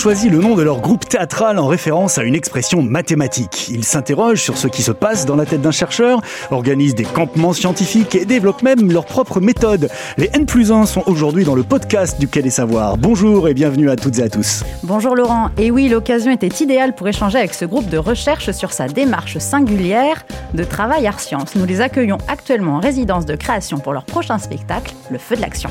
choisi le nom de leur groupe théâtral en référence à une expression mathématique. Ils s'interrogent sur ce qui se passe dans la tête d'un chercheur, organisent des campements scientifiques et développent même leur propre méthode. Les N plus 1 sont aujourd'hui dans le podcast du Quai des Savoirs. Bonjour et bienvenue à toutes et à tous. Bonjour Laurent. Et oui, l'occasion était idéale pour échanger avec ce groupe de recherche sur sa démarche singulière de travail art-science. Nous les accueillons actuellement en résidence de création pour leur prochain spectacle, Le Feu de l'Action.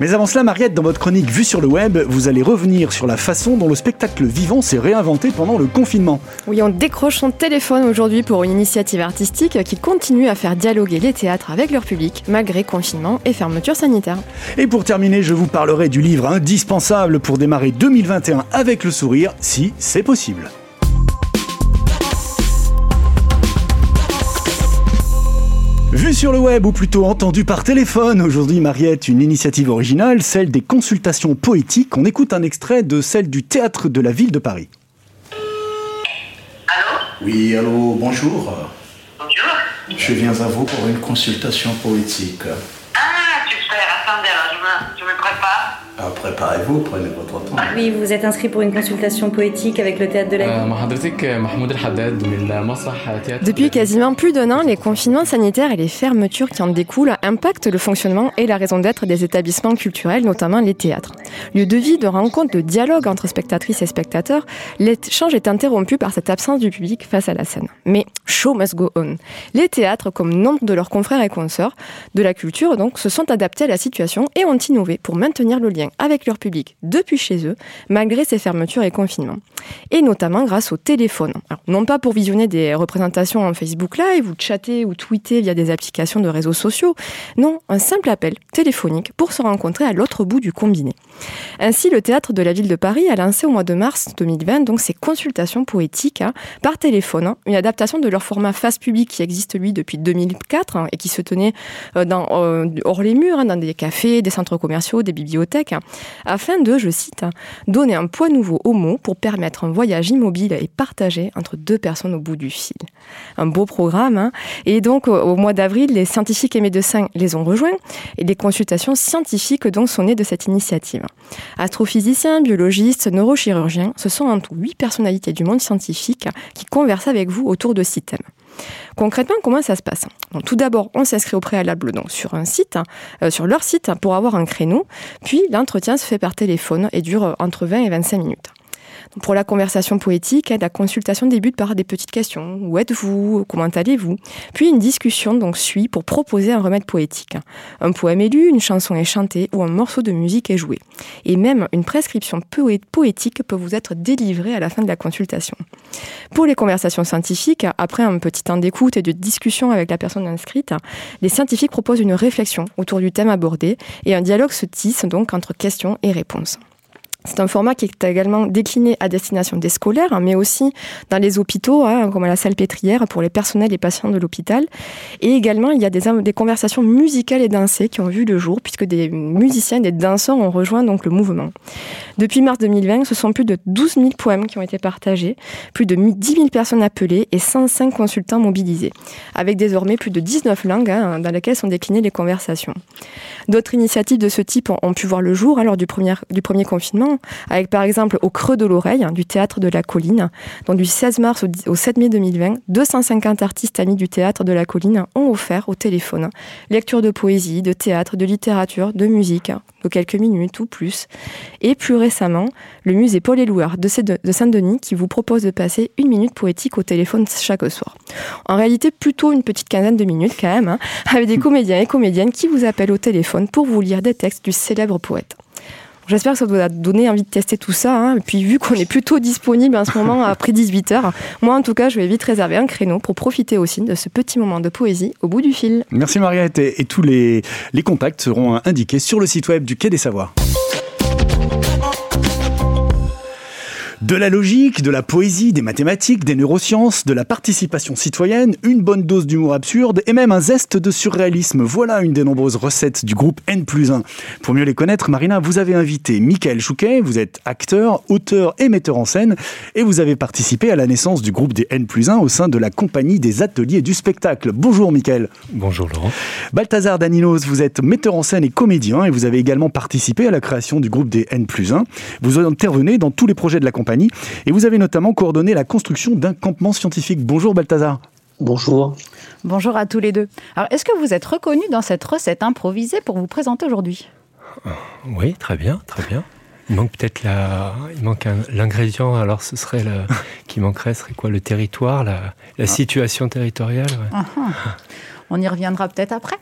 Mais avant cela, Mariette, dans votre chronique Vue sur le web, vous allez revenir sur la façon dont le spectacle vivant s'est réinventé pendant le confinement. Oui, on décroche son téléphone aujourd'hui pour une initiative artistique qui continue à faire dialoguer les théâtres avec leur public, malgré confinement et fermeture sanitaire. Et pour terminer, je vous parlerai du livre indispensable pour démarrer 2021 avec le sourire, si c'est possible. Vu sur le web, ou plutôt entendu par téléphone, aujourd'hui Mariette, une initiative originale, celle des consultations poétiques. On écoute un extrait de celle du théâtre de la ville de Paris. Allô? Oui, allô, bonjour. Bonjour. Je viens à vous pour une consultation poétique. Ah, super, attendez, alors je me, je me prépare. Ah, préparez-vous, prenez votre temps. Ah oui, vous êtes inscrit pour une consultation poétique avec le théâtre de la Depuis quasiment plus d'un an, les confinements sanitaires et les fermetures qui en découlent impactent le fonctionnement et la raison d'être des établissements culturels, notamment les théâtres. Lieu de vie, de rencontre, de dialogue entre spectatrices et spectateurs, l'échange est interrompu par cette absence du public face à la scène. Mais show must go on. Les théâtres, comme nombre de leurs confrères et consorts de la culture, donc, se sont adaptés à la situation et ont innové pour maintenir le lien avec leur public depuis chez eux, malgré ces fermetures et confinements. Et notamment grâce au téléphone. Non pas pour visionner des représentations en Facebook Live ou chatter ou tweeter via des applications de réseaux sociaux. Non, un simple appel téléphonique pour se rencontrer à l'autre bout du combiné. Ainsi, le théâtre de la ville de Paris a lancé au mois de mars 2020 donc ses consultations poétiques hein, par téléphone, hein, une adaptation de leur format face public qui existe lui depuis 2004 hein, et qui se tenait euh, euh, hors les murs, dans des cafés, des centres commerciaux, des bibliothèques, afin de, je cite, donner un poids nouveau aux mots pour permettre un voyage immobile et partagé entre deux personnes au bout du fil. Un beau programme. hein. Et donc, au- au mois d'avril, les scientifiques et médecins les ont rejoints et les consultations scientifiques donc sont nées de cette initiative. Astrophysiciens, biologistes, neurochirurgiens, ce sont en tout huit personnalités du monde scientifique qui conversent avec vous autour de six thèmes. Concrètement, comment ça se passe Tout d'abord, on s'inscrit au préalable donc, sur un site, euh, sur leur site, pour avoir un créneau. Puis, l'entretien se fait par téléphone et dure entre 20 et 25 minutes. Pour la conversation poétique, la consultation débute par des petites questions. Où êtes-vous? Comment allez-vous? Puis une discussion suit pour proposer un remède poétique. Un poème est lu, une chanson est chantée ou un morceau de musique est joué. Et même une prescription poé- poétique peut vous être délivrée à la fin de la consultation. Pour les conversations scientifiques, après un petit temps d'écoute et de discussion avec la personne inscrite, les scientifiques proposent une réflexion autour du thème abordé et un dialogue se tisse donc entre questions et réponses. C'est un format qui est également décliné à destination des scolaires, mais aussi dans les hôpitaux, hein, comme à la salle pétrière pour les personnels et patients de l'hôpital. Et également, il y a des, conversations musicales et dansées qui ont vu le jour, puisque des musiciens des danseurs ont rejoint donc le mouvement. Depuis mars 2020, ce sont plus de 12 000 poèmes qui ont été partagés, plus de 10 000 personnes appelées et 105 consultants mobilisés, avec désormais plus de 19 langues hein, dans lesquelles sont déclinées les conversations. D'autres initiatives de ce type ont, pu voir le jour hein, lors du premier confinement, avec par exemple au Creux de l'Oreille, du théâtre de la Colline, dont du 16 mars au, 10 au 7 mai 2020, 250 artistes amis du théâtre de la Colline ont offert au téléphone lecture de poésie, de théâtre, de littérature, de musique, de quelques minutes ou plus. Et plus récemment, le musée Paul de Sé- de Saint-Denis qui vous propose de passer une minute poétique au téléphone chaque soir. En réalité, plutôt une petite quinzaine de minutes quand même, hein, avec des comédiens et comédiennes qui vous appellent au téléphone pour vous lire des textes du célèbre poète. J'espère que ça vous a donné envie de tester tout ça. hein. Et puis, vu qu'on est plutôt disponible en ce moment après 18h, moi en tout cas, je vais vite réserver un créneau pour profiter aussi de ce petit moment de poésie au bout du fil. Merci Mariette et, et tous les, les contacts seront indiqués sur le site web du Quai des Savoirs. De la logique, de la poésie, des mathématiques, des neurosciences, de la participation citoyenne, une bonne dose d'humour absurde et même un zeste de surréalisme. Voilà une des nombreuses recettes du groupe N plus 1. Pour mieux les connaître, Marina, vous avez invité Michael Chouquet, vous êtes acteur, auteur et metteur en scène et vous avez participé à la naissance du groupe des N plus 1 au sein de la compagnie des ateliers du spectacle. Bonjour Michael. Bonjour Laurent. Balthazar Daninos, vous êtes metteur en scène et comédien et vous avez également participé à la création du groupe des N plus 1. Vous intervenez dans tous les projets de la compagnie et vous avez notamment coordonné la construction d'un campement scientifique. Bonjour Balthazar. Bonjour. Bonjour à tous les deux. Alors, est-ce que vous êtes reconnu dans cette recette improvisée pour vous présenter aujourd'hui? Oui, très bien, très bien. Il manque peut-être la, il manque l'ingrédient. Alors, ce serait le, qui manquerait, serait quoi Le territoire, la, la situation territoriale. Ouais. Uh-huh. On y reviendra peut-être après.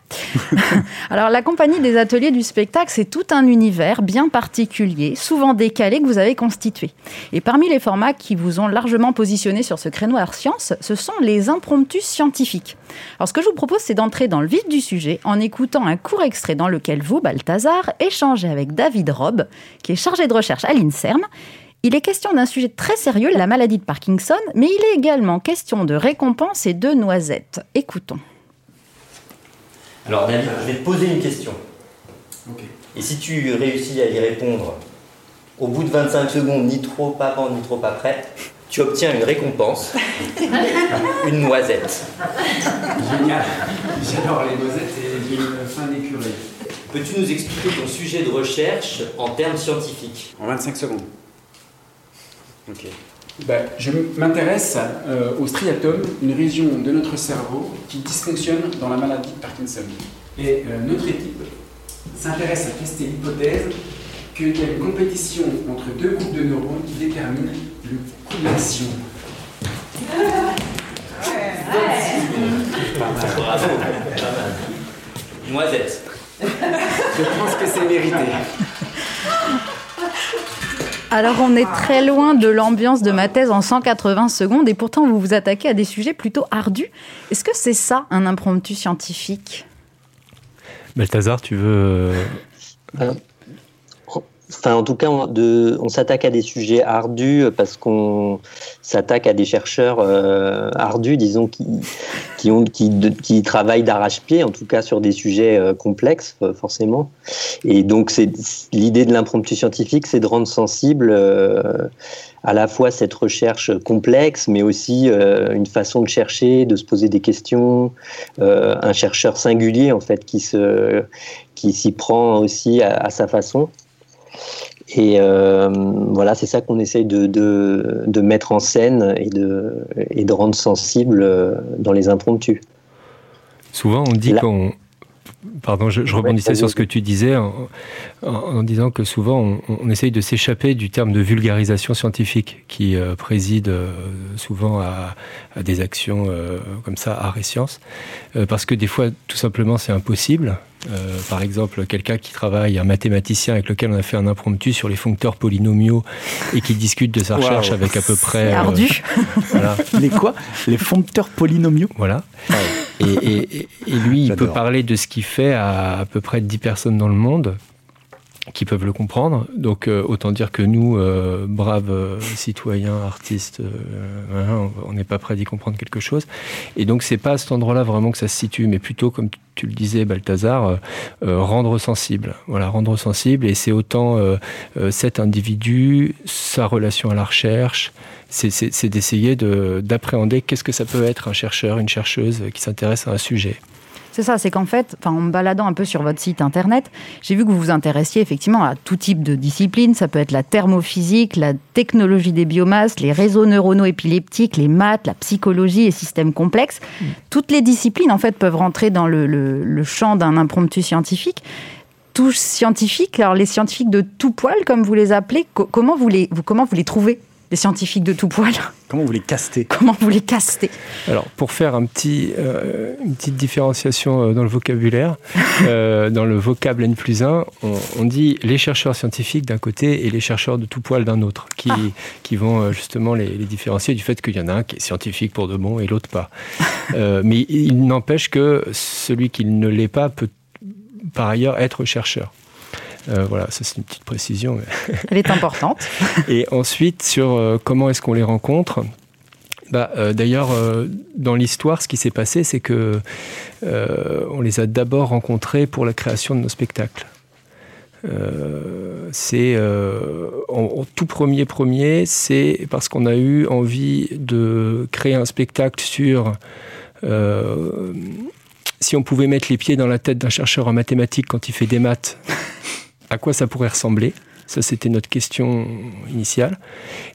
Alors, la compagnie des ateliers du spectacle, c'est tout un univers bien particulier, souvent décalé, que vous avez constitué. Et parmi les formats qui vous ont largement positionné sur ce créneau art science, ce sont les impromptus scientifiques. Alors, ce que je vous propose, c'est d'entrer dans le vif du sujet en écoutant un court extrait dans lequel vous, Balthazar, échangez avec David Robb, qui est chargé de recherche à l'INSERM il est question d'un sujet très sérieux, la maladie de Parkinson, mais il est également question de récompense et de noisettes. Écoutons. Alors David, je vais te poser une question. Et si tu réussis à y répondre au bout de 25 secondes, ni trop avant, ni trop après, tu obtiens une récompense, une noisette. Génial. J'adore les noisettes et une fin d'écureuil. Peux-tu nous expliquer ton sujet de recherche en termes scientifiques? En 25 secondes. Ok. Ben, je m'intéresse euh, au striatum, une région de notre cerveau qui dysfonctionne dans la maladie de Parkinson. Et euh, notre équipe s'intéresse à tester l'hypothèse qu'il y a une compétition entre deux groupes de neurones qui détermine le coût de l'action. Noisette. Je pense que c'est mérité. Alors on est très loin de l'ambiance de ma thèse en 180 secondes et pourtant vous vous attaquez à des sujets plutôt ardus. Est-ce que c'est ça un impromptu scientifique? Balthazar, tu veux... Euh, Enfin, en tout cas, on, s'attaque à des sujets ardus parce qu'on s'attaque à des chercheurs euh, ardus, disons, qui, qui, travaillent d'arrache-pied, en tout cas sur des sujets euh, complexes, forcément. Et donc, l'idée de l'impromptu scientifique, c'est de rendre sensible euh, à la fois cette recherche complexe, mais aussi euh, une façon de chercher, de se poser des questions, euh, un chercheur singulier, en fait, qui s'y prend aussi à sa façon. Et euh, voilà, c'est ça qu'on essaye de, de, de, mettre en scène et de, et de rendre sensible euh, dans les impromptus. Souvent, on dit qu'on. Pardon, je, je rebondissais sur ce que tu disais en, en, en disant que souvent on, on essaye de s'échapper du terme de vulgarisation scientifique qui euh, préside euh, souvent à, à, des actions euh, comme ça, art et sciences, euh, parce que des fois, tout simplement, c'est impossible. Euh, par exemple, quelqu'un qui travaille, un mathématicien avec lequel on a fait un impromptu sur les foncteurs polynomiaux et qui discute de sa recherche wow. avec à peu près. ardu. voilà. Les quoi? Les foncteurs polynomiaux? Voilà. Et, et, et, lui, il peut parler de ce qu'il fait à à peu près 10 personnes dans le monde qui peuvent le comprendre. Donc euh, autant dire que nous, euh, braves euh, citoyens, artistes, euh, on n'est pas prêts d'y comprendre quelque chose. Et donc c'est pas à cet endroit-là vraiment que ça se situe, mais plutôt comme tu le disais, Balthazar, rendre sensible. Voilà, rendre sensible. Et c'est autant cet individu, sa relation à la recherche, c'est d'essayer d'appréhender qu'est-ce que ça peut être un chercheur, une chercheuse qui s'intéresse à un sujet. C'est ça, c'est qu'en fait, en me baladant un peu sur votre site internet, j'ai vu que vous vous intéressiez effectivement à tout type de disciplines. Ça peut être la thermophysique, la technologie des biomasses, les réseaux neuronaux épileptiques, les maths, la psychologie et systèmes complexes. Toutes les disciplines, en fait, peuvent rentrer dans le, champ d'un impromptu scientifique. Tous scientifiques, alors les scientifiques de tout poil, comme vous les appelez, co comment, vous les, vous, comment vous les trouvez? Les scientifiques de tout poil. Comment vous les castez? Comment vous les castez? Alors, pour faire un petit, euh, une petite différenciation euh, dans le vocabulaire, euh, dans le vocable N plus 1, on, on dit les chercheurs scientifiques d'un côté et les chercheurs de tout poil d'un autre, qui, ah. qui vont justement les, les, différencier du fait qu'il y en a un qui est scientifique pour de bon et l'autre pas. Euh, mais il n'empêche que celui qui ne l'est pas peut par ailleurs être chercheur. Voilà, ça c'est une petite précision. Elle est importante. Et ensuite, sur comment est-ce qu'on les rencontre? Bah, D'ailleurs, dans l'histoire, ce qui s'est passé, c'est que on les a d'abord rencontrés pour la création de nos spectacles. Euh, c'est euh, en, tout premier premier, c'est parce qu'on a eu envie de créer un spectacle sur euh, si on pouvait mettre les pieds dans la tête d'un chercheur en mathématiques quand il fait des maths, à quoi ça pourrait ressembler? Ça, c'était notre question initiale.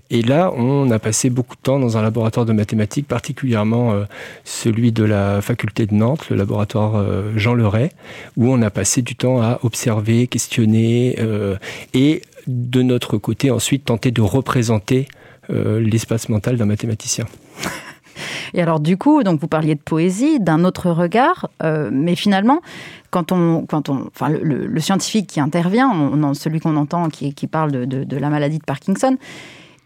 Et là, on a passé beaucoup de temps dans un laboratoire de mathématiques, particulièrement euh, celui de la faculté de Nantes, le laboratoire euh, Jean Leray, où on a passé du temps à observer, questionner euh, et de notre côté ensuite tenter de représenter l'espace mental d'un mathématicien. Et alors du coup, donc vous parliez de poésie, d'un autre regard, mais finalement, quand on, quand on, enfin, le, scientifique qui intervient, on, celui qu'on entend qui, qui parle de, de, la maladie de Parkinson,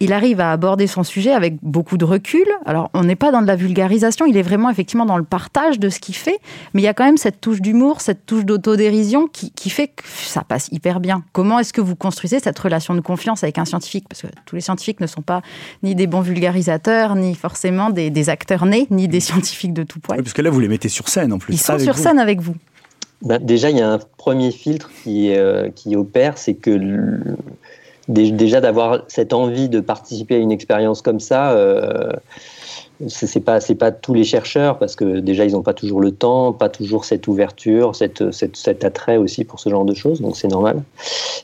il arrive à aborder son sujet avec beaucoup de recul. Alors, on n'est pas dans de la vulgarisation, il est vraiment effectivement dans le partage de ce qu'il fait, mais il y a quand même cette touche d'humour, cette touche d'autodérision qui, qui, fait que ça passe hyper bien. Comment est-ce que vous construisez cette relation de confiance avec un scientifique? Parce que tous les scientifiques ne sont pas ni des bons vulgarisateurs, ni forcément des, des acteurs nés, ni des scientifiques de tout poil. parce que là, vous les mettez sur scène en plus. Ils sont sur scène avec vous. Ben, déjà, il y a un premier filtre qui, euh, opère, c'est que déjà d'avoir cette envie de participer à une expérience comme ça, euh, c'est pas pas tous les chercheurs parce que déjà ils n'ont pas toujours le temps, pas toujours cette ouverture, cette, cet attrait aussi pour ce genre de choses, donc c'est normal.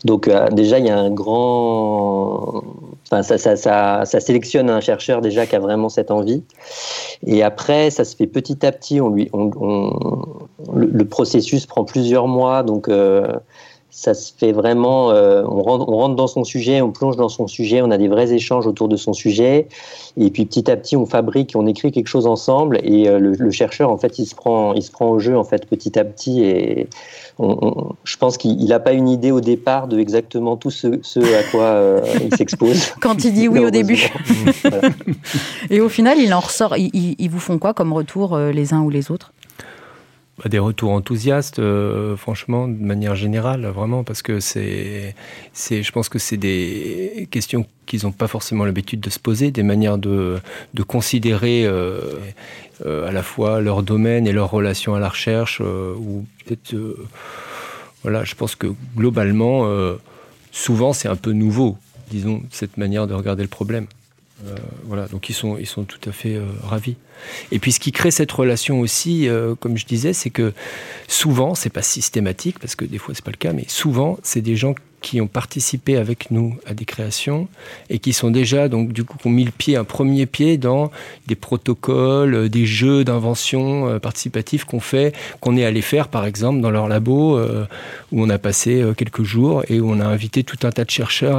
Donc euh, déjà il y a un grand, enfin ça, ça, ça, ça, sélectionne un chercheur déjà qui a vraiment cette envie, et après ça se fait petit à petit. On lui, on, le, processus prend plusieurs mois, donc euh, ça se fait vraiment, euh, on, rentre, dans son sujet, on plonge dans son sujet, on a des vrais échanges autour de son sujet, et puis petit à petit on fabrique, on écrit quelque chose ensemble, et euh, le, chercheur en fait il se prend, il se prend au jeu en fait petit à petit, et je pense qu'il n'a pas une idée au départ de exactement tout ce, à quoi euh, il s'expose. Quand il dit oui au début. Et au final, il en ressort. Ils, vous font quoi comme retour les uns ou les autres? Bah, des retours enthousiastes, euh, franchement, de manière générale, vraiment, parce que c'est, c'est, je pense que c'est des questions qu'ils n'ont pas forcément l'habitude de se poser, des manières de, de considérer euh, euh, à la fois leur domaine et leur relation à la recherche, ou peut-être, voilà, je pense que globalement, souvent c'est un peu nouveau, disons, cette manière de regarder le problème. Voilà, donc ils sont, ils sont tout à fait ravis. Et puis ce qui crée cette relation aussi, euh, comme je disais, c'est que souvent, c'est pas systématique parce que des fois c'est pas le cas, mais souvent c'est des gens qui ont participé avec nous à des créations et qui sont déjà donc du coup qui ont mis le pied, un premier pied dans des protocoles, euh, des jeux d'invention euh, participatifs qu'on fait, qu'on est allé faire par exemple dans leur labo où on a passé quelques jours et où on a invité tout un tas de chercheurs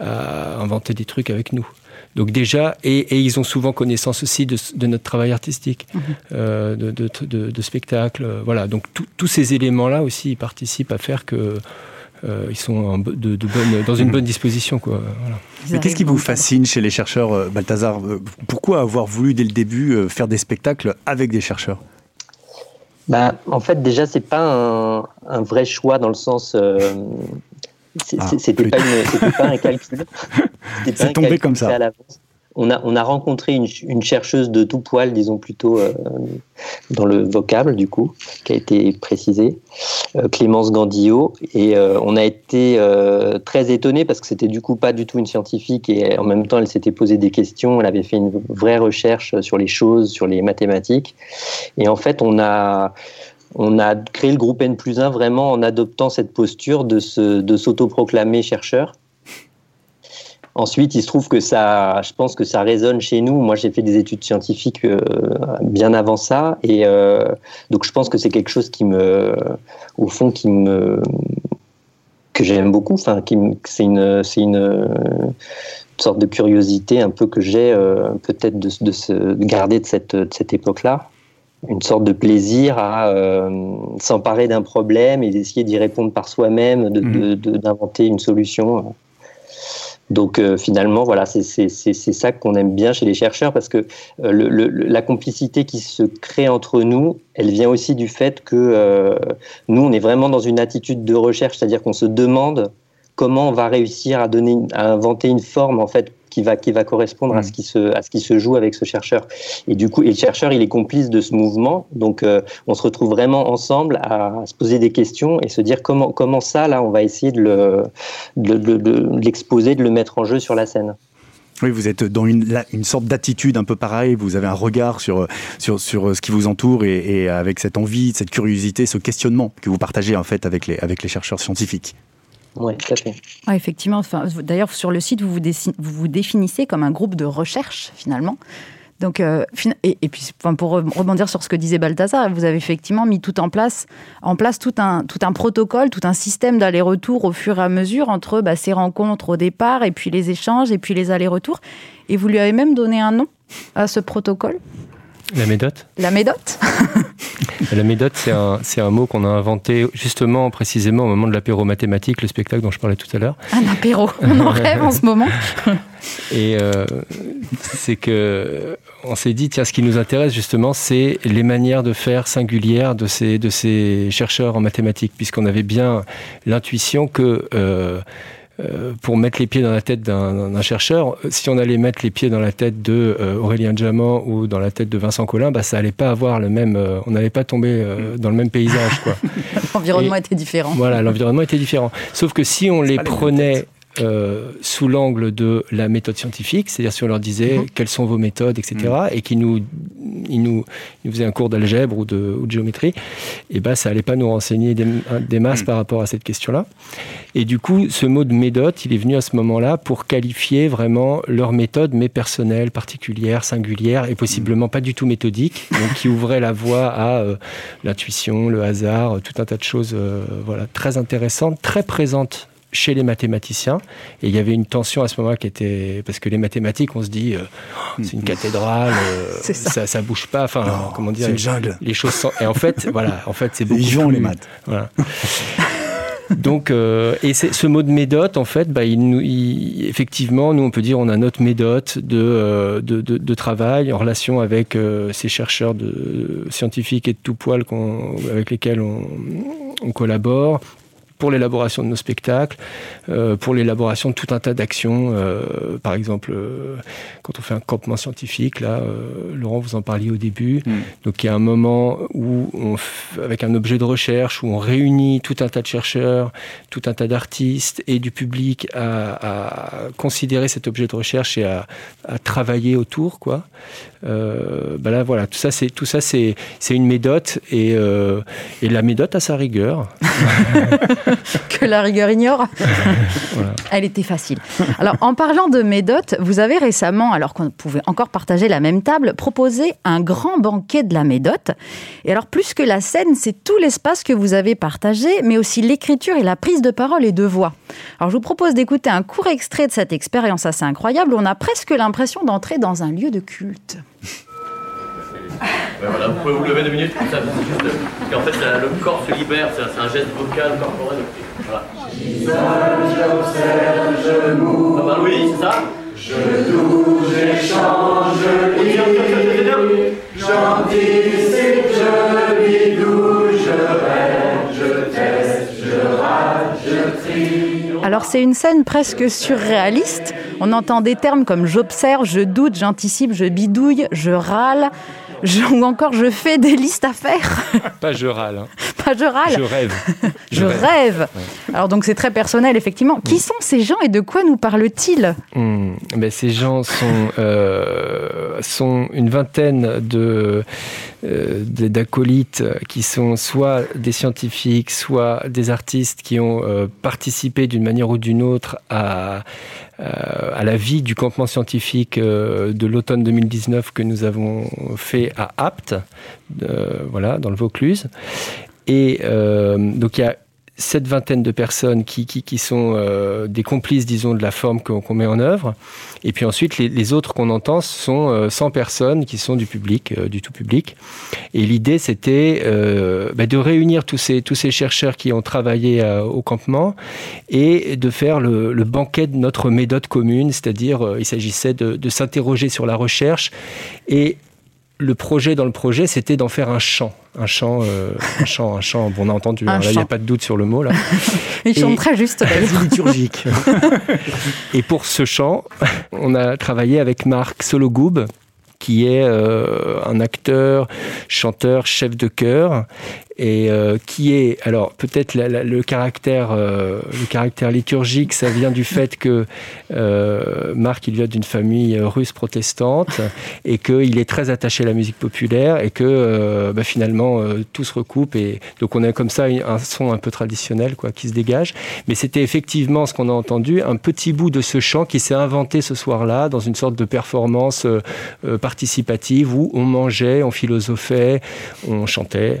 à inventer des trucs avec nous. Donc déjà, et, ils ont souvent connaissance aussi de, notre travail artistique, mhm. euh, de, de, spectacles. Euh, voilà, donc tous ces éléments-là aussi ils participent à faire que euh, ils sont de, dans une bonne disposition. Quoi. Mais qu'est-ce qui vous fascine chez les chercheurs, Balthazar Pourquoi avoir voulu dès le début faire des spectacles avec des chercheurs? Bah, en fait, déjà, c'est pas un, vrai choix dans le sens. Ah, c'était pas, pas, un calcul. C'est tombé comme ça. On a, on a rencontré une, une, chercheuse de tout poil, disons plutôt euh, dans le vocable du coup, qui a été précisé, euh, Clémence Gandillot, et euh, on a été très étonnés parce que c'était du coup pas du tout une scientifique et en même temps elle s'était posé des questions, elle avait fait une vraie recherche sur les choses, sur les mathématiques, et en fait on a on a créé le groupe N plus 1 vraiment en adoptant cette posture de, de s'autoproclamer chercheur. Ensuite, il se trouve que ça, je pense que ça résonne chez nous. Moi, j'ai fait des études scientifiques euh, bien avant ça, et euh, donc je pense que c'est quelque chose qui me, au fond, qui me, que j'aime beaucoup. Enfin, c'est une, c'est une, sorte de curiosité un peu que j'ai euh, peut-être de, de, se garder de cette, de cette époque-là une sorte de plaisir à euh, s'emparer d'un problème et d'essayer d'y répondre par soi-même, d'inventer de, mhm. une solution. Donc finalement, voilà, c'est ça qu'on aime bien chez les chercheurs parce que le, la complicité qui se crée entre nous, elle vient aussi du fait que nous, on est vraiment dans une attitude de recherche, c'est-à-dire qu'on se demande comment on va réussir à donner, à inventer une forme en fait qui va, qui va correspondre à, mm. ce qui se, à ce qui se joue avec ce chercheur. Et du coup, et le chercheur, il est complice de ce mouvement. Donc, euh, on se retrouve vraiment ensemble à, se poser des questions et se dire comment, comment ça, là, on va essayer de, le, de, l'exposer, de le mettre en jeu sur la scène. Oui, vous êtes dans une, une sorte d'attitude un peu pareille, vous avez un regard sur, sur, sur ce qui vous entoure et, et, avec cette envie, cette curiosité, ce questionnement que vous partagez en fait avec les, avec les chercheurs scientifiques. Oui, tout à fait. effectivement. Enfin, D'ailleurs, sur le site, vous vous, vous vous, définissez comme un groupe de recherche, finalement. Donc, euh, et, puis, pour rebondir sur ce que disait Balthazar, vous avez effectivement mis tout en place, en place tout un, tout un protocole, tout un système d'aller-retour au fur et à mesure entre bah, ces rencontres au départ, et puis les échanges, et puis les allers-retours. Et vous lui avez même donné un nom à ce protocole? La médote? La médote? La médote, c'est un, un, mot qu'on a inventé justement, précisément au moment de l'apéro mathématique, le spectacle dont je parlais tout à l'heure. Un apéro, on en rêve en ce moment. Et euh, c'est que on s'est dit, tiens, ce qui nous intéresse justement, c'est les manières de faire singulières de ces, de ces chercheurs en mathématiques, puisqu'on avait bien l'intuition que euh, euh, pour mettre les pieds dans la tête d'un chercheur, si on allait mettre les pieds dans la tête de euh, Aurélien Diamant ou dans la tête de Vincent Collin, bah, ça allait pas avoir le même, euh, on n'allait pas tomber dans le même paysage. l'environnement était différent. Voilà, l'environnement était différent. Sauf que si on les prenait euh, sous l'angle de la méthode scientifique, c'est-à-dire si on leur disait mhm. quelles sont vos méthodes, etc., mhm. et qu'ils nous, ils nous, ils faisaient un cours d'algèbre ou de, géométrie, et eh ben ça allait pas nous renseigner des, masses mhm. par rapport à cette question-là. Et du coup, ce mot de méthode, il est venu à ce moment-là pour qualifier vraiment leur méthode, mais personnelle, particulière, singulière, et possiblement pas du tout méthodique, donc qui ouvrait la voie à euh, l'intuition, le hasard, tout un tas de choses, euh, voilà, très intéressantes, très présentes chez les mathématiciens. Et il y avait une tension à ce moment-là qui était. Parce que les mathématiques, on se dit, euh, c'est une cathédrale, euh, ça. ça. bouge pas. Enfin, comment dire C'est une jungle. Les choses sont... Et en fait, voilà, en fait, c'est beaucoup. Vivons les maths. Voilà. Donc, euh, et ce mot de médote, en fait, bah, il, effectivement, nous, on peut dire, on a notre médote de, de, de, travail en relation avec ces chercheurs de, scientifiques et de tout poil avec lesquels on, on collabore pour l'élaboration de nos spectacles, euh, pour l'élaboration de tout un tas d'actions. Euh, par exemple, euh, quand on fait un campement scientifique, là, Laurent, vous en parliez au début. Mm. Donc, il y a un moment où, on, avec un objet de recherche, où on réunit tout un tas de chercheurs, tout un tas d'artistes et du public à, considérer cet objet de recherche et à, travailler autour, quoi. Ben là, voilà, tout ça, c'est tout ça, c'est une médote et, et la médote a sa rigueur. que la rigueur ignore. Elle était facile. Alors, en parlant de médotes, vous avez récemment, alors qu'on pouvait encore partager la même table, proposé un grand banquet de la médote. Et alors, plus que la scène, c'est tout l'espace que vous avez partagé, mais aussi l'écriture et la prise de parole et de voix. Alors, je vous propose d'écouter un court extrait de cette expérience assez incroyable où on a presque l'impression d'entrer dans un lieu de culte. Ben voilà, vous pouvez vous lever deux minutes comme ça, juste qu'en fait le corps se libère, c'est un geste vocal corporel. Voilà. J'observe, je moue. Ah bah oui, c'est ça. Je touche, j'échange, je lis, j'anticipe, je bidouille, je rêve, je teste, je rate, je trie. Alors c'est une scène presque surréaliste. On entend des termes comme j'observe, je doute, j'anticipe, je bidouille, je râle ou encore je fais des listes à faire. Pas je râle. Hein. Pas je râle. Je rêve. Je, rêve. Alors donc c'est très personnel effectivement. Qui sont ces gens et de quoi nous parlent-ils? Hmm. ben, Ces gens sont, euh, sont une vingtaine de euh, d'acolytes qui sont soit des scientifiques, soit des artistes qui ont euh, participé d'une manière ou d'une autre à, à la vie du campement scientifique de l'automne 2019 que nous avons fait à Apt, voilà, dans le Vaucluse. Et donc il y a cette vingtaine de personnes qui, qui, sont euh, des complices, disons, de la forme qu'on met en œuvre. Et puis ensuite, les, autres qu'on entend sont 100 personnes qui sont du public, du tout public. Et l'idée, c'était bah, de réunir tous ces, tous ces chercheurs qui ont travaillé au campement et de faire le, le, banquet de notre méthode commune, c'est-à-dire il s'agissait de, de s'interroger sur la recherche et le projet dans le projet, c'était d'en faire un chant. Un chant, euh, un chant, un chant. Bon, on a entendu, hein, là, il n'y a pas de doute sur le mot. Là. Il chante très juste. liturgique. et pour ce chant, on a travaillé avec Marc Sologoub, qui est euh, un acteur, chanteur, chef de chœur, et euh, qui est alors peut-être le caractère euh, le caractère liturgique ça vient du fait que euh, Marc il vient d'une famille russe protestante et qu'il est très attaché à la musique populaire et que bah, finalement tout se recoupe et donc on a comme ça un son un peu traditionnel quoi qui se dégage. Mais c'était effectivement ce qu'on a entendu un petit bout de ce chant qui s'est inventé ce soir-là dans une sorte de performance participative où on mangeait on philosophait on chantait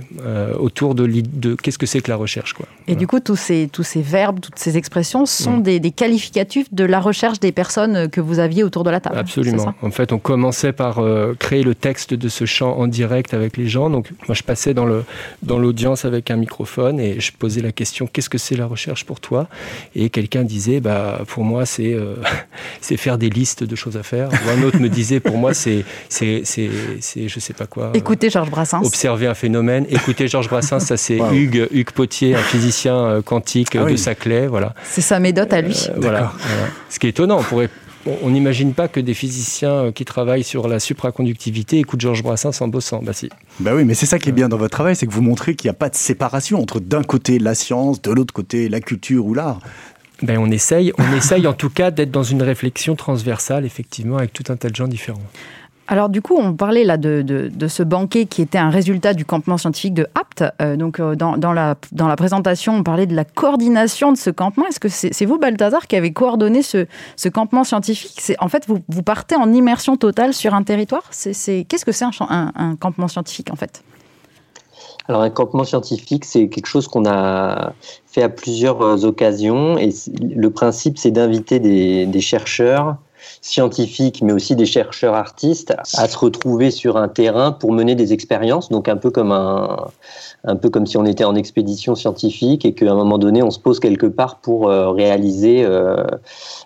autour de, de qu'est-ce que c'est que la recherche. Quoi. Et du coup, tous ces, tous ces verbes, toutes ces expressions sont mm. des, des, qualificatifs de la recherche des personnes que vous aviez autour de la table. Absolument. En fait, on commençait par euh, créer le texte de ce chant en direct avec les gens. Donc, moi, je passais dans, le, dans l'audience avec un microphone et je posais la question qu'est-ce que c'est la recherche pour toi? Et quelqu'un disait bah, pour moi, c'est, euh, c'est faire des listes de choses à faire. Ou un autre me disait pour moi, c'est, je sais pas quoi. Écoutez Georges Brassens. Observer un phénomène. Écouter Georges Brassens, ça c'est Hugues, Hugues Potier, un physicien euh, quantique ah de Saclay. Voilà. C'est sa méthode à lui. Euh, voilà, Ce qui est étonnant, on pourrait on n'imagine pas que des physiciens euh, qui travaillent sur la supraconductivité écoutent Georges Brassens en bossant. Bah si. Bah oui, mais c'est ça qui est bien dans votre travail, c'est que vous montrez qu'il n'y a pas de séparation entre d'un côté la science, de l'autre côté la culture ou l'art. Ben on essaye, on essaye en tout cas d'être dans une réflexion transversale, effectivement, avec tout un tas de gens différents. Alors du coup, on parlait là de, de, ce banquet qui était un résultat du campement scientifique de APT. Euh, donc euh, dans, dans, la, dans la présentation, on parlait de la coordination de ce campement. Est-ce que c'est vous, Balthazar, qui avez coordonné ce, ce campement scientifique? En fait, vous, vous, partez en immersion totale sur un territoire? Qu'est-ce que c'est un, un, campement scientifique en fait? Alors un campement scientifique, c'est quelque chose qu'on a fait à plusieurs occasions et le principe, c'est d'inviter des, des chercheurs scientifiques, mais aussi des chercheurs artistes, à se retrouver sur un terrain pour mener des expériences, donc un peu comme un, un peu comme si on était en expédition scientifique et qu'à un moment donné, on se pose quelque part pour euh, réaliser euh,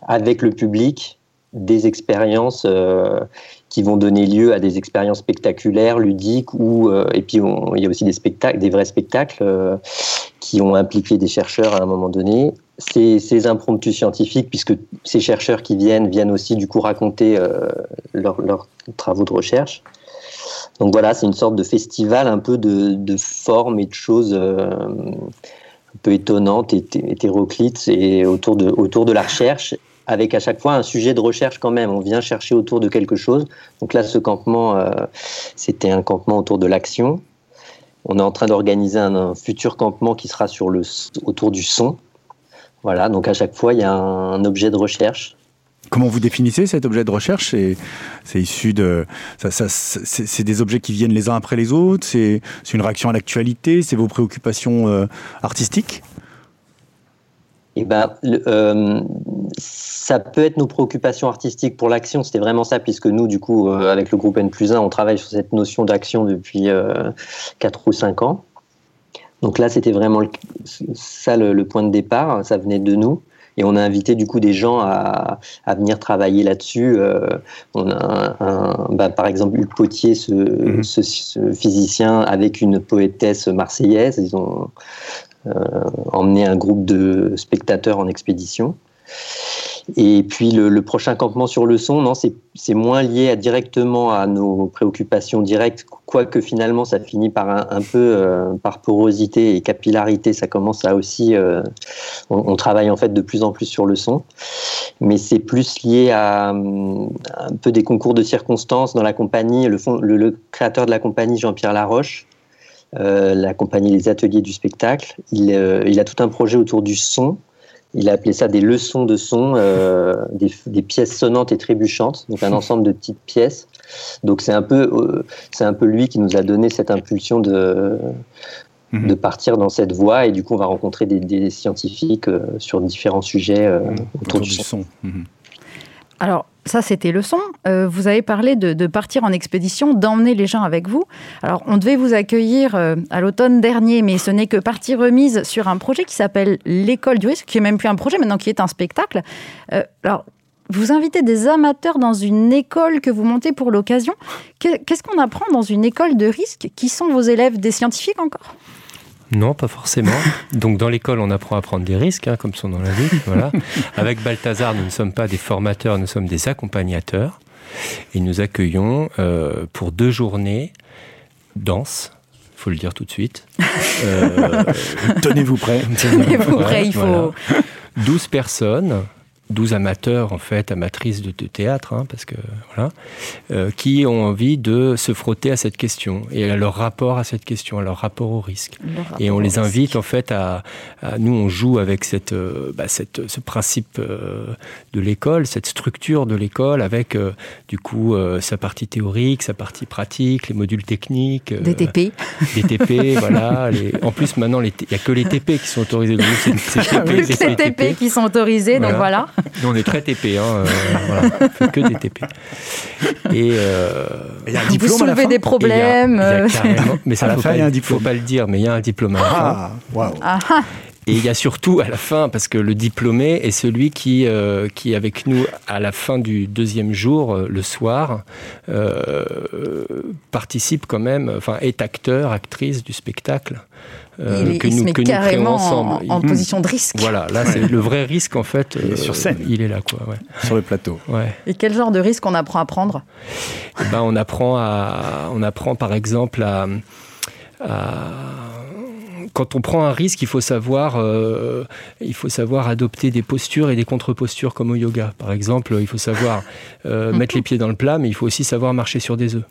avec le public des expériences euh, qui vont donner lieu à des expériences spectaculaires, ludiques, ou et puis il y a aussi des spectacles, des vrais spectacles qui ont impliqué des chercheurs à un moment donné. Ces, ces impromptus scientifiques, puisque ces chercheurs qui viennent viennent aussi du coup raconter euh, leurs travaux de recherche. Donc voilà, c'est une sorte de festival un peu de, de formes et de choses euh, un peu étonnantes, hétéroclites, et autour de, autour de la recherche, avec à chaque fois un sujet de recherche quand même. On vient chercher autour de quelque chose. Donc là, ce campement, euh, c'était un campement autour de l'action. On est en train d'organiser un, futur campement qui sera sur le, autour du son. Voilà, donc à chaque fois, il y a un, objet de recherche. Comment vous définissez cet objet de recherche? C'est issu de. c'est des objets qui viennent les uns après les autres? C'est une réaction à l'actualité? C'est vos préoccupations euh, artistiques? Eh ben, euh, ça peut être nos préoccupations artistiques pour l'action, c'était vraiment ça, puisque nous, du coup, euh, avec le groupe N plus 1, on travaille sur cette notion d'action depuis euh, 4 ou 5 ans. Donc là, c'était vraiment ça le, point de départ, ça venait de nous. Et on a invité du coup des gens à, à venir travailler là-dessus. Euh, on a un, bah, par exemple Hugues Potier, ce, mhm. ce, ce, physicien, avec une poétesse marseillaise. Ils ont euh, emmené un groupe de spectateurs en expédition. Et puis le, prochain campement sur le son, non, c'est moins lié directement à nos préoccupations directes, quoique finalement ça finit par un, peu euh, par porosité et capillarité, ça commence à aussi, euh, on, travaille en fait de plus en plus sur le son, mais c'est plus lié à, un peu des concours de circonstances dans la compagnie. Le, créateur de la compagnie, Jean-Pierre Laroche, euh, la compagnie Les Ateliers du spectacle, il a tout un projet autour du son il a appelé ça des leçons de son, euh, des, pièces sonnantes et trébuchantes, donc un ensemble de petites pièces. Donc c'est un peu, euh, c'est un peu lui qui nous a donné cette impulsion de mhm. de partir dans cette voie. Et du coup, on va rencontrer des, scientifiques sur différents sujets autour, du, son. Mhm. Alors, ça, c'était le son. Euh, vous avez parlé de, partir en expédition, d'emmener les gens avec vous. Alors, on devait vous accueillir euh, à l'automne dernier, mais ce n'est que partie remise sur un projet qui s'appelle l'école du risque, qui est même plus un projet maintenant, qui est un spectacle. Euh, alors, vous invitez des amateurs dans une école que vous montez pour l'occasion. Qu'est-ce qu'on apprend dans une école de risque? Qui sont vos élèves? Des scientifiques encore? Non, pas forcément. Donc dans l'école, on apprend à prendre des risques, hein, comme son nom l'indique. Voilà. Avec Balthazar, nous ne sommes pas des formateurs, nous sommes des accompagnateurs. Et nous accueillons euh, pour deux journées danse, il faut le dire tout de suite. Euh, Tenez-vous prêt. Tenez-vous prêt, il faut. 12 personnes 12 amateurs, en fait, amatrices de, théâtre, hein, parce que voilà, euh, qui ont envie de se frotter à cette question et à leur rapport à cette question, à leur rapport au risque. Et on les invite, en fait, à, nous, on joue avec cette, euh, bah, cette ce principe euh, de l'école, cette structure de l'école, avec du coup sa partie théorique, sa partie pratique, les modules techniques, des TP, des TP, voilà. En plus, maintenant, il n'y a que les TP qui sont autorisés. C'est les TP, qui sont autorisés, donc voilà. Nous, on est très TP, hein, euh, voilà, on fait que des TP. Et euh, il y a un diplôme Vous soulevez des problèmes. mais ça, il y a un diplôme. faut pas le dire, mais il y a un diplôme à la ah, fin. Ah, ah. Et il y a surtout à la fin, parce que le diplômé est celui qui, euh, qui avec nous, à la fin du deuxième jour, euh, le soir, euh, participe quand même, enfin, est acteur, actrice du spectacle. Euh, que il nous, se met que carrément ensemble. En, position de risque. Voilà, là c'est le vrai risque en fait. Il est sur scène. Il est là quoi. Ouais. Sur le plateau. Ouais. Et quel genre de risque on apprend à prendre? Eh ben, on apprend à, on apprend par exemple à, à quand on prend un risque, il faut savoir, euh, il faut savoir adopter des postures et des contre-postures comme au yoga. Par exemple, il faut savoir euh, mettre les pieds dans le plat, mais il faut aussi savoir marcher sur des œufs.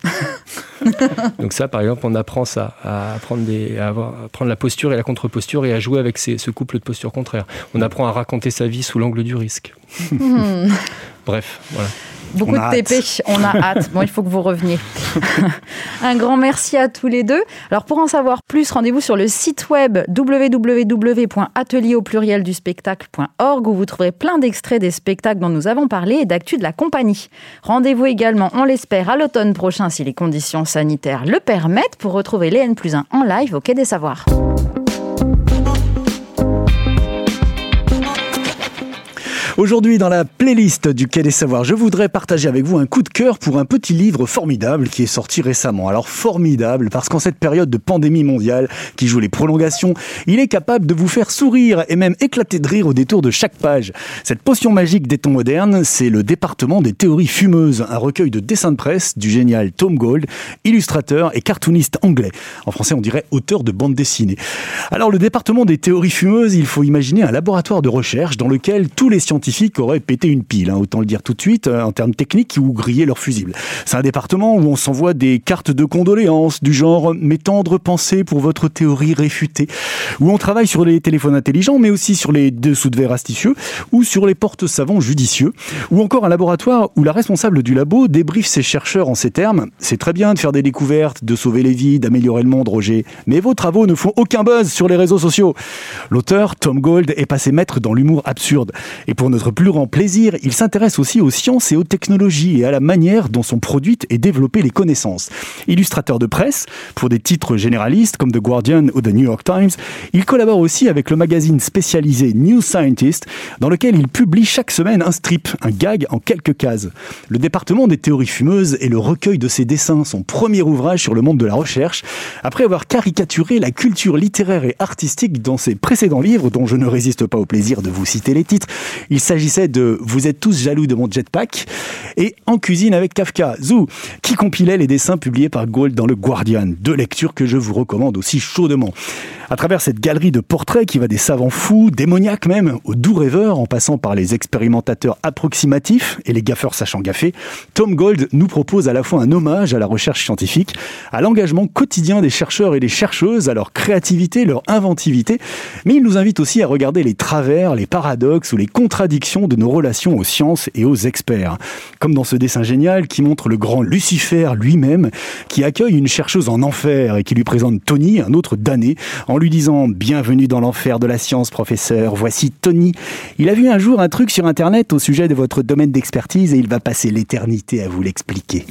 Donc ça, par exemple, on apprend ça, à prendre, des, à avoir, prendre la posture et la contre-posture et à jouer avec ces, ce couple de postures contraires. On apprend à raconter sa vie sous l'angle du risque. Bref, voilà. Beaucoup de TP, on a hâte. Bon, il faut que vous reveniez. Un grand merci à tous les deux. Alors, pour en savoir plus, rendez-vous sur le site web www.atelier au pluriel du spectacle.org où vous trouverez plein d'extraits des spectacles dont nous avons parlé et d'actu de la compagnie. Rendez-vous également, on l'espère, à l'automne prochain si les conditions sanitaires le permettent pour retrouver les N plus 1 en live au Quai des Savoirs. Aujourd'hui, dans la playlist du Quai des Savoirs, je voudrais partager avec vous un coup de cœur pour un petit livre formidable qui est sorti récemment. Alors formidable parce qu'en cette période de pandémie mondiale qui joue les prolongations, il est capable de vous faire sourire et même éclater de rire au détour de chaque page. Cette potion magique des temps modernes, c'est le département des théories fumeuses, un recueil de dessins de presse du génial Tom Gold, illustrateur et cartooniste anglais. En français, on dirait auteur de bande dessinée. Alors le département des théories fumeuses, il faut imaginer un laboratoire de recherche dans lequel tous les scientifiques scientifiques auraient pété une pile, hein, autant le dire tout de suite, euh, en termes techniques, ou grillé leur fusible. C'est un département où on s'envoie des cartes de condoléances, du genre « mes tendres pensées pour votre théorie réfutée », où on travaille sur les téléphones intelligents, mais aussi sur les dessous de verre astucieux, ou sur les portes savants judicieux, ou encore un laboratoire où la responsable du labo débriefe ses chercheurs en ces termes « c'est très bien de faire des découvertes, de sauver les vies, d'améliorer le monde, Roger, mais vos travaux ne font aucun buzz sur les réseaux sociaux ». L'auteur, Tom Gold, est passé maître dans l'humour absurde. Et pour notre plus grand plaisir, il s'intéresse aussi aux sciences et aux technologies et à la manière dont sont produites et développées les connaissances. Illustrateur de presse, pour des titres généralistes comme The Guardian ou The New York Times, il collabore aussi avec le magazine spécialisé New Scientist, dans lequel il publie chaque semaine un strip, un gag en quelques cases. Le département des théories fumeuses est le recueil de ses dessins, son premier ouvrage sur le monde de la recherche, après avoir caricaturé la culture littéraire et artistique dans ses précédents livres, dont je ne résiste pas au plaisir de vous citer les titres. Il s'agissait de Vous êtes tous jaloux de mon jetpack et En cuisine avec Kafka, Zou, qui compilait les dessins publiés par Gold dans le Guardian. Deux lectures que je vous recommande aussi chaudement. À travers cette galerie de portraits qui va des savants fous, démoniaques même, aux doux rêveurs, en passant par les expérimentateurs approximatifs et les gaffeurs sachant gaffer, Tom Gold nous propose à la fois un hommage à la recherche scientifique, à l'engagement quotidien des chercheurs et des chercheuses, à leur créativité, leur inventivité, mais il nous invite aussi à regarder les travers, les paradoxes ou les contradictions de nos relations aux sciences et aux experts. Comme dans ce dessin génial qui montre le grand Lucifer lui-même, qui accueille une chercheuse en enfer et qui lui présente Tony, un autre damné, en lui disant Bienvenue dans l'enfer de la science, professeur. Voici Tony. Il a vu un jour un truc sur Internet au sujet de votre domaine d'expertise et il va passer l'éternité à vous l'expliquer.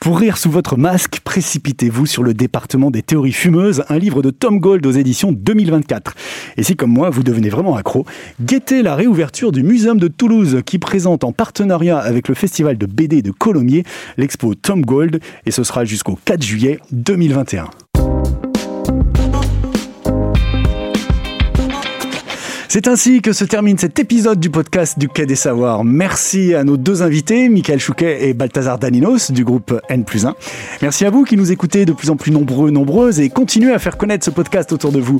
Pour rire sous votre masque, précipitez-vous sur le département des théories fumeuses, un livre de Tom Gold aux éditions 2024. Et si comme moi, vous devenez vraiment accro, guettez la réouverture du Muséum de Toulouse qui présente en partenariat avec le Festival de BD de Colomiers l'expo Tom Gold et ce sera jusqu'au 4 juillet 2021. C'est ainsi que se termine cet épisode du podcast du Quai des Savoirs. Merci à nos deux invités, Michael Chouquet et Balthazar Daninos du groupe N 1. Merci à vous qui nous écoutez de plus en plus nombreux, nombreuses et continuez à faire connaître ce podcast autour de vous.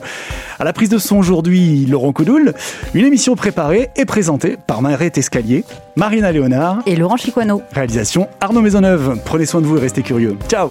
À la prise de son aujourd'hui, Laurent Coudoul, une émission préparée et présentée par Marette Escalier, Marina Léonard et Laurent Chiquano. Réalisation Arnaud Maisonneuve. Prenez soin de vous et restez curieux. Ciao